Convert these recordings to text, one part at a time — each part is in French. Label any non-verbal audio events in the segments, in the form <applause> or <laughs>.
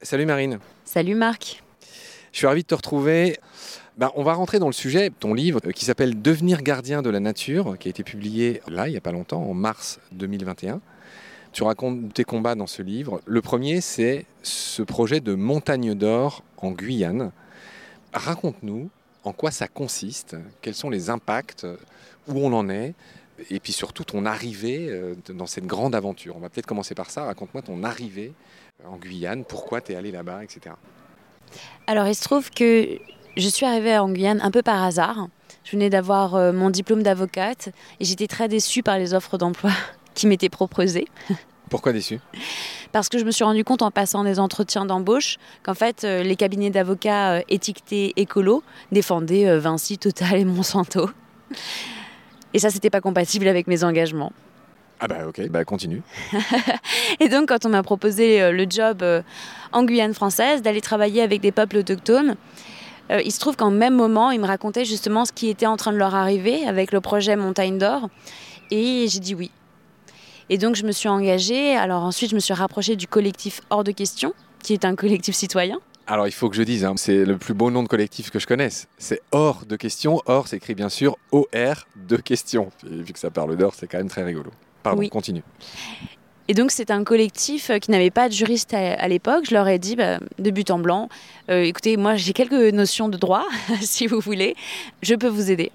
Salut Marine. Salut Marc. Je suis ravi de te retrouver. Ben, on va rentrer dans le sujet. Ton livre euh, qui s'appelle Devenir gardien de la nature, qui a été publié là, il n'y a pas longtemps, en mars 2021. Tu racontes tes combats dans ce livre. Le premier, c'est ce projet de montagne d'or en Guyane. Raconte-nous en quoi ça consiste, quels sont les impacts, où on en est, et puis surtout ton arrivée euh, dans cette grande aventure. On va peut-être commencer par ça. Raconte-moi ton arrivée en Guyane, pourquoi tu es allé là-bas, etc. Alors il se trouve que je suis arrivée en Guyane un peu par hasard. Je venais d'avoir euh, mon diplôme d'avocate et j'étais très déçue par les offres d'emploi <laughs> qui m'étaient proposées. <laughs> Pourquoi déçue? Parce que je me suis rendu compte en passant des entretiens d'embauche qu'en fait euh, les cabinets d'avocats étiquetés écolo défendaient Vinci, Total et Monsanto. Et ça, c'était pas compatible avec mes engagements. Ah bah ok, bah continue. <laughs> et donc quand on m'a proposé euh, le job euh, en Guyane française, d'aller travailler avec des peuples autochtones, euh, il se trouve qu'en même moment, ils me racontaient justement ce qui était en train de leur arriver avec le projet Montagne d'Or. Et j'ai dit oui. Et donc je me suis engagée. Alors ensuite, je me suis rapprochée du collectif Hors de question, qui est un collectif citoyen. Alors il faut que je dise, hein, c'est le plus beau nom de collectif que je connaisse. C'est hors de question. Or s'écrit bien sûr O-R de question. vu que ça parle d'or, c'est quand même très rigolo. Pardon, continue. Et donc c'est un collectif euh, qui n'avait pas de juriste à, l'époque. Je leur ai dit, bah, de but en blanc, euh, écoutez, moi j'ai quelques notions de droit, <laughs> si vous voulez, je peux vous aider.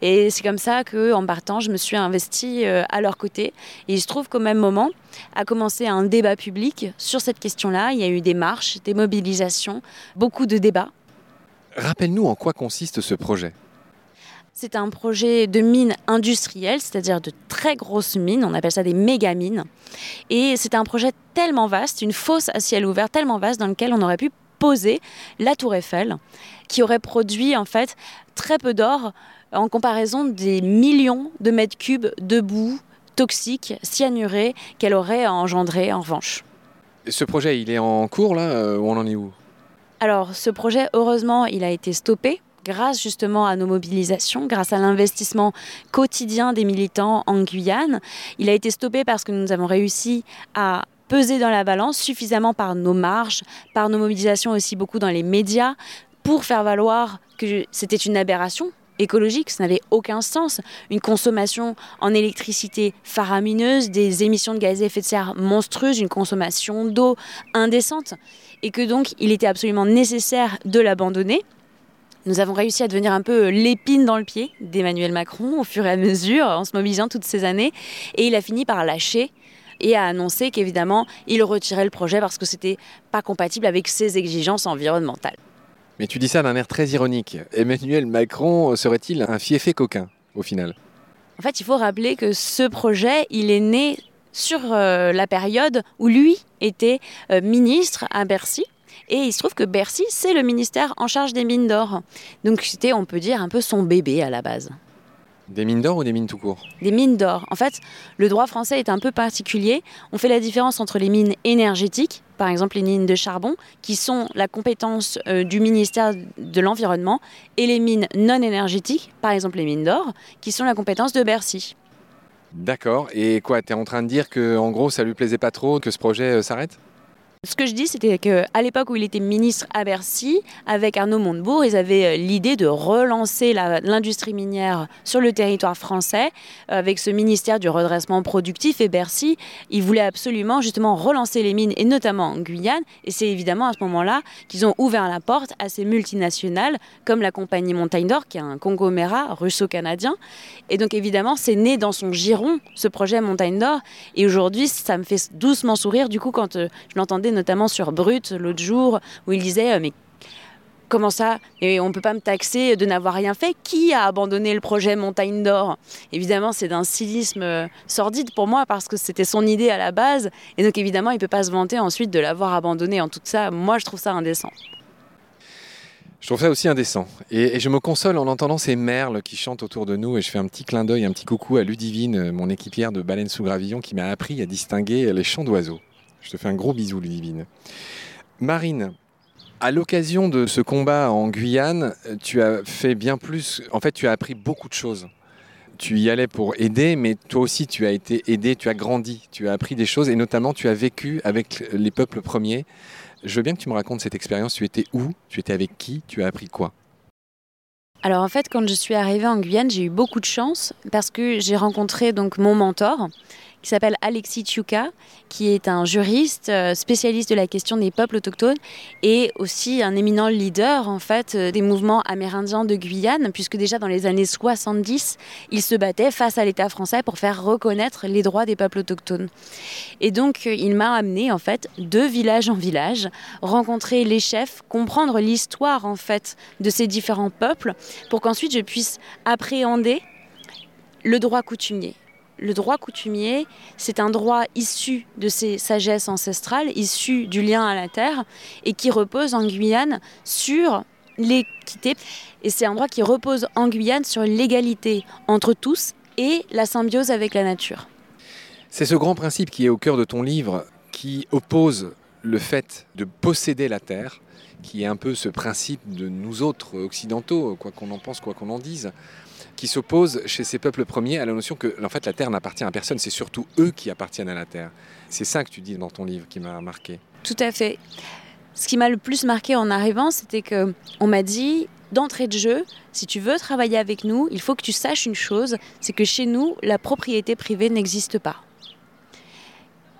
Et c'est comme ça qu'en partant, je me suis investie euh, à leur côté. Et il se trouve qu'au même moment, a commencé un débat public sur cette question-là. Il y a eu des marches, des mobilisations, beaucoup de débats. Rappelle-nous en quoi consiste ce projet. C'est un projet de mine industrielle, c'est-à-dire de très grosses mines, on appelle ça des méga mines. Et c'est un projet tellement vaste, une fosse à ciel ouvert tellement vaste dans lequel on aurait pu poser la tour Eiffel, qui aurait produit en fait très peu d'or en comparaison des millions de mètres cubes de boue toxique, cyanurée qu'elle aurait engendré en revanche. ce projet, il est en cours là euh, ou on en est où? Alors ce projet, heureusement, il a été stoppé grâce justement à nos mobilisations, grâce à l'investissement quotidien des militants en Guyane. Il a été stoppé parce que nous avons réussi à peser dans la balance suffisamment par nos marges, par nos mobilisations aussi beaucoup dans les médias, pour faire valoir que c'était une aberration écologique, ça n'avait aucun sens. Une consommation en électricité faramineuse, des émissions de gaz à effet de serre monstrueuses, une consommation d'eau indécente, et que donc il était absolument nécessaire de l'abandonner. Nous avons réussi à devenir un peu l'épine dans le pied d'Emmanuel Macron au fur et à mesure, en se mobilisant toutes ces années, et il a fini par lâcher et a annoncé qu'évidemment il retirait le projet parce que c'était pas compatible avec ses exigences environnementales. Mais tu dis ça d'un air très ironique. Emmanuel Macron serait-il un fiefé coquin au final? En fait, il faut rappeler que ce projet, il est né sur euh, la période où lui était euh, ministre à Bercy. Et il se trouve que Bercy, c'est le ministère en charge des mines d'or. Donc c'était, on peut dire, un peu son bébé à la base. Des mines d'or ou des mines tout court Des mines d'or. En fait, le droit français est un peu particulier. On fait la différence entre les mines énergétiques, par exemple les mines de charbon, qui sont la compétence euh, du ministère de l'Environnement, et les mines non énergétiques, par exemple les mines d'or, qui sont la compétence de Bercy. D'accord. Et quoi, tu es en train de dire que en gros ça lui plaisait pas trop que ce projet euh, s'arrête? Ce que je dis, c'était qu'à l'époque où il était ministre à Bercy, avec Arnaud Montebourg, ils avaient euh, l'idée de relancer l'industrie minière sur le territoire français, euh, avec ce ministère du redressement productif. Et Bercy, ils voulaient absolument justement relancer les mines, et notamment en Guyane. Et c'est évidemment à ce moment-là qu'ils ont ouvert la porte à ces multinationales, comme la compagnie Montagne d'Or, qui est un conglomérat russo-canadien. Et donc évidemment, c'est né dans son giron, ce projet Montagne d'Or. Et aujourd'hui, ça me fait doucement sourire, du coup, quand euh, je l'entendais notamment sur Brut l'autre jour, où il disait euh, Mais comment ça? Et on ne peut pas me taxer de n'avoir rien fait? Qui a abandonné le projet Montagne d'Or? Évidemment, c'est d'un cynisme euh, sordide pour moi parce que c'était son idée à la base. Et donc, évidemment, il ne peut pas se vanter ensuite de l'avoir abandonné en tout ça. Moi, je trouve ça indécent. Je trouve ça aussi indécent. Et, je me console en entendant ces merles qui chantent autour de nous. Et je fais un petit clin d'œil, un petit coucou à Ludivine, mon équipière de Baleine sous Gravillon, qui m'a appris à distinguer les chants d'oiseaux. Je te fais un gros bisou, Ludivine. Marine, à l'occasion de ce combat en Guyane, tu as fait bien plus. En fait, tu as appris beaucoup de choses. tu y allais pour aider, mais toi aussi tu as été aidé, tu as grandi, tu as appris des choses et notamment tu as vécu avec les peuples premiers. Je veux bien que tu me racontes cette expérience. Tu étais où? Tu étais avec qui? Tu as appris quoi? Alors en fait, quand je suis arrivée en Guyane, j'ai eu beaucoup de chance parce que j'ai rencontré donc mon mentor, qui s'appelle Alexis Tchouka, qui est un juriste euh, spécialiste de la question des peuples autochtones et aussi un éminent leader en fait euh, des mouvements amérindiens de Guyane, puisque déjà dans les années 70, il se battait face à l'État français pour faire reconnaître les droits des peuples autochtones. Et donc euh, il m'a amené en fait de village en village, rencontrer les chefs, comprendre l'histoire en fait de ces différents peuples, pour qu'ensuite je puisse appréhender le droit coutumier le droit coutumier, c'est un droit issu de ces sagesses ancestrales, issu du lien à la terre, et qui repose en Guyane sur l'équité. Et c'est un droit qui repose en Guyane sur l'égalité entre tous et la symbiose avec la nature. C'est ce grand principe qui est au cœur de ton livre, qui oppose le fait de posséder la terre, qui est un peu ce principe de nous autres occidentaux, quoi qu'on en pense, quoi qu'on en dise, qui s'oppose chez ces peuples premiers à la notion que en fait, la terre n'appartient à personne, c'est surtout eux qui appartiennent à la terre. C'est ça que tu dis dans ton livre qui m'a marqué. Tout à fait. Ce qui m'a le plus marqué en arrivant, c'était que on m'a dit d'entrée de jeu, si tu veux travailler avec nous, il faut que tu saches une chose, c'est que chez nous, la propriété privée n'existe pas.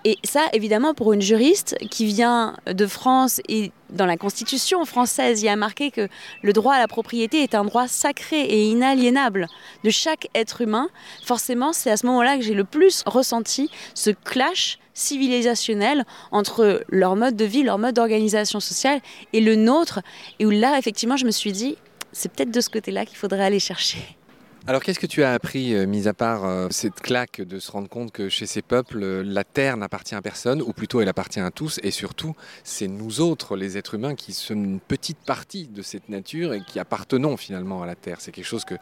Et ça, évidemment, pour une juriste qui vient de France et dans la Constitution française, il y a marqué que le droit à la propriété est un droit sacré et inaliénable de chaque être humain. Forcément, c'est à ce moment-là que j'ai le plus ressenti ce clash civilisationnel entre leur mode de vie, leur mode d'organisation sociale et le nôtre. Et où là, effectivement, je me suis dit, c'est peut-être de ce côté-là qu'il faudrait aller chercher. Alors qu'est-ce que tu as appris, euh, mis à part euh, cette claque de se rendre compte que chez ces peuples, euh, la terre n'appartient à personne, ou plutôt elle appartient à tous, et surtout c'est nous autres, les êtres humains, qui sommes une petite partie de cette nature et qui appartenons finalement à la terre. C'est quelque chose que,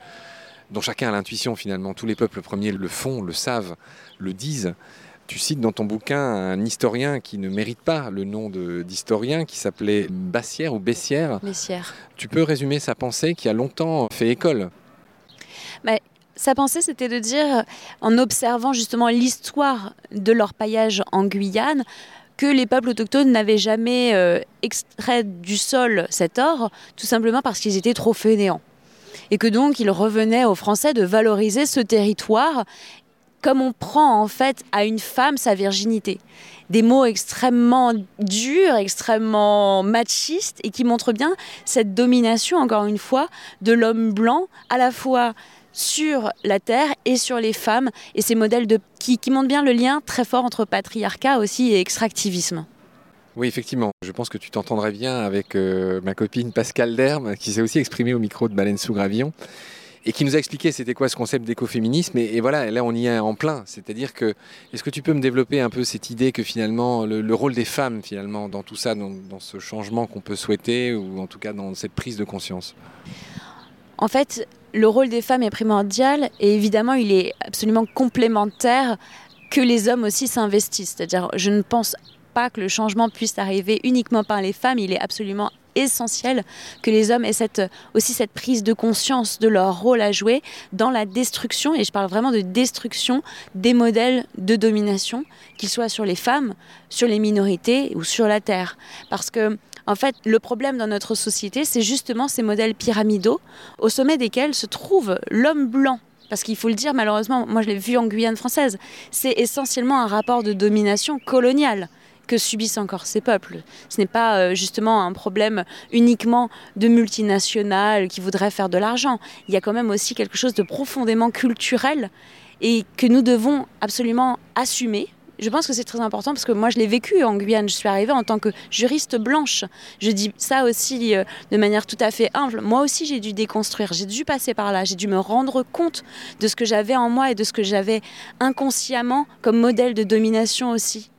dont chacun a l'intuition finalement. Tous les peuples premiers le font, le savent, le disent. Tu cites dans ton bouquin un historien qui ne mérite pas le nom d'historien, qui s'appelait Bassière ou Bessière. Bessière. Tu peux résumer sa pensée qui a longtemps fait école? Bah, sa pensée, c'était de dire, en observant justement l'histoire de leur paillage en Guyane, que les peuples autochtones n'avaient jamais euh, extrait du sol cet or, tout simplement parce qu'ils étaient trop fainéants. Et que donc il revenait aux Français de valoriser ce territoire comme on prend en fait à une femme sa virginité. Des mots extrêmement durs, extrêmement machistes et qui montrent bien cette domination, encore une fois, de l'homme blanc, à la fois sur la terre et sur les femmes, et ces modèles de, qui, montrent bien le lien très fort entre patriarcat aussi et extractivisme. Oui, effectivement. Je pense que tu t'entendrais bien avec euh, ma copine Pascal Derme, qui s'est aussi exprimée au micro de Baleine sous Gravillon, et qui nous a expliqué c'était quoi ce concept d'écoféminisme. Et, voilà, là on y est en plein. C'est-à-dire que, est-ce que tu peux me développer un peu cette idée que finalement, le, rôle des femmes, finalement, dans tout ça, dans ce changement qu'on peut souhaiter, ou en tout cas dans cette prise de conscience? En fait, le rôle des femmes est primordial et évidemment il est absolument complémentaire que les hommes aussi s'investissent. C'est-à-dire je ne pense pas que le changement puisse arriver uniquement par les femmes, il est absolument essentiel que les hommes aient aussi cette prise de conscience de leur rôle à jouer dans la destruction, et je parle vraiment de destruction des modèles de domination, qu'ils soient sur les femmes, sur les minorités ou sur la terre. Parce que en fait, le problème dans notre société, c'est justement ces modèles pyramidaux au sommet desquels se trouve l'homme blanc. Parce qu'il faut le dire, malheureusement, moi je l'ai vu en Guyane française, c'est essentiellement un rapport de domination coloniale que subissent encore ces peuples. Ce n'est pas euh, justement un problème uniquement de multinationales qui voudraient faire de l'argent. Il y a quand même aussi quelque chose de profondément culturel et que nous devons absolument assumer je pense que c'est très important parce que moi je l'ai vécu en Guyane. Je suis arrivée en tant que juriste blanche. Je dis ça aussi euh, de manière tout à fait humble. Moi aussi j'ai dû déconstruire, j'ai dû passer par là, j'ai dû me rendre compte de ce que j'avais en moi et de ce que j'avais inconsciemment comme modèle de domination aussi.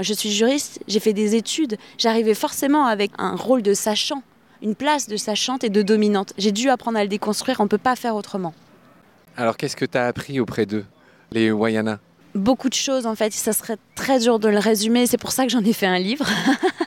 Je suis juriste, j'ai fait des études, j'arrivais forcément avec un rôle de sachant, une place de sachante et de dominante. J'ai dû apprendre à le déconstruire, on ne peut pas faire autrement. Alors qu'est-ce que tu as appris auprès d'eux, les Wayana? Beaucoup de choses en fait. Ça serait très dur de le résumer. C'est pour ça que j'en ai fait un livre.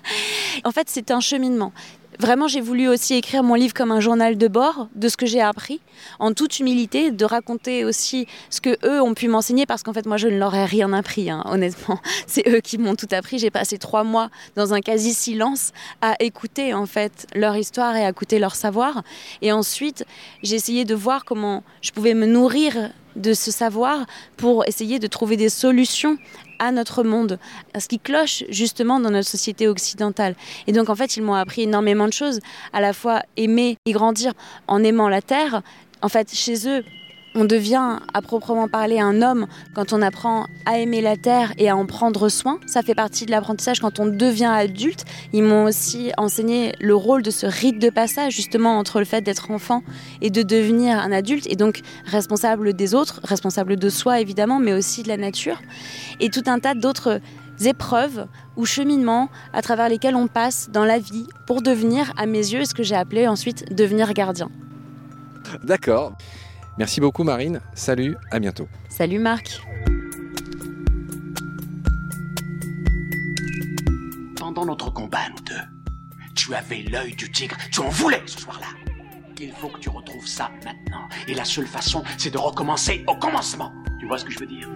<laughs> en fait, c'est un cheminement. Vraiment, j'ai voulu aussi écrire mon livre comme un journal de bord de ce que j'ai appris, en toute humilité, de raconter aussi ce que eux ont pu m'enseigner, parce qu'en fait, moi, je ne leur ai rien appris, hein, honnêtement. <laughs> C'est eux qui m'ont tout appris. J'ai passé trois mois dans un quasi-silence à écouter, en fait, leur histoire et à écouter leur savoir. Et ensuite, j'ai essayé de voir comment je pouvais me nourrir de ce savoir pour essayer de trouver des solutions à notre monde, à ce qui cloche justement dans notre société occidentale. Et donc en fait, ils m'ont appris énormément de choses, à la fois aimer et grandir en aimant la terre. En fait, chez eux, on devient à proprement parler un homme quand on apprend à aimer la terre et à en prendre soin. Ça fait partie de l'apprentissage quand on devient adulte. Ils m'ont aussi enseigné le rôle de ce rite de passage justement entre le fait d'être enfant et de devenir un adulte et donc responsable des autres, responsable de soi évidemment, mais aussi de la nature. Et tout un tas d'autres épreuves ou cheminements à travers lesquels on passe dans la vie pour devenir, à mes yeux, ce que j'ai appelé ensuite devenir gardien. D'accord. Merci beaucoup Marine. Salut, à bientôt. Salut Marc. Pendant notre combat, nous deux, tu avais l'œil du tigre. Tu en voulais ce soir-là. Il faut que tu retrouves ça maintenant. Et la seule façon, c'est de recommencer au commencement. Tu vois ce que je veux dire?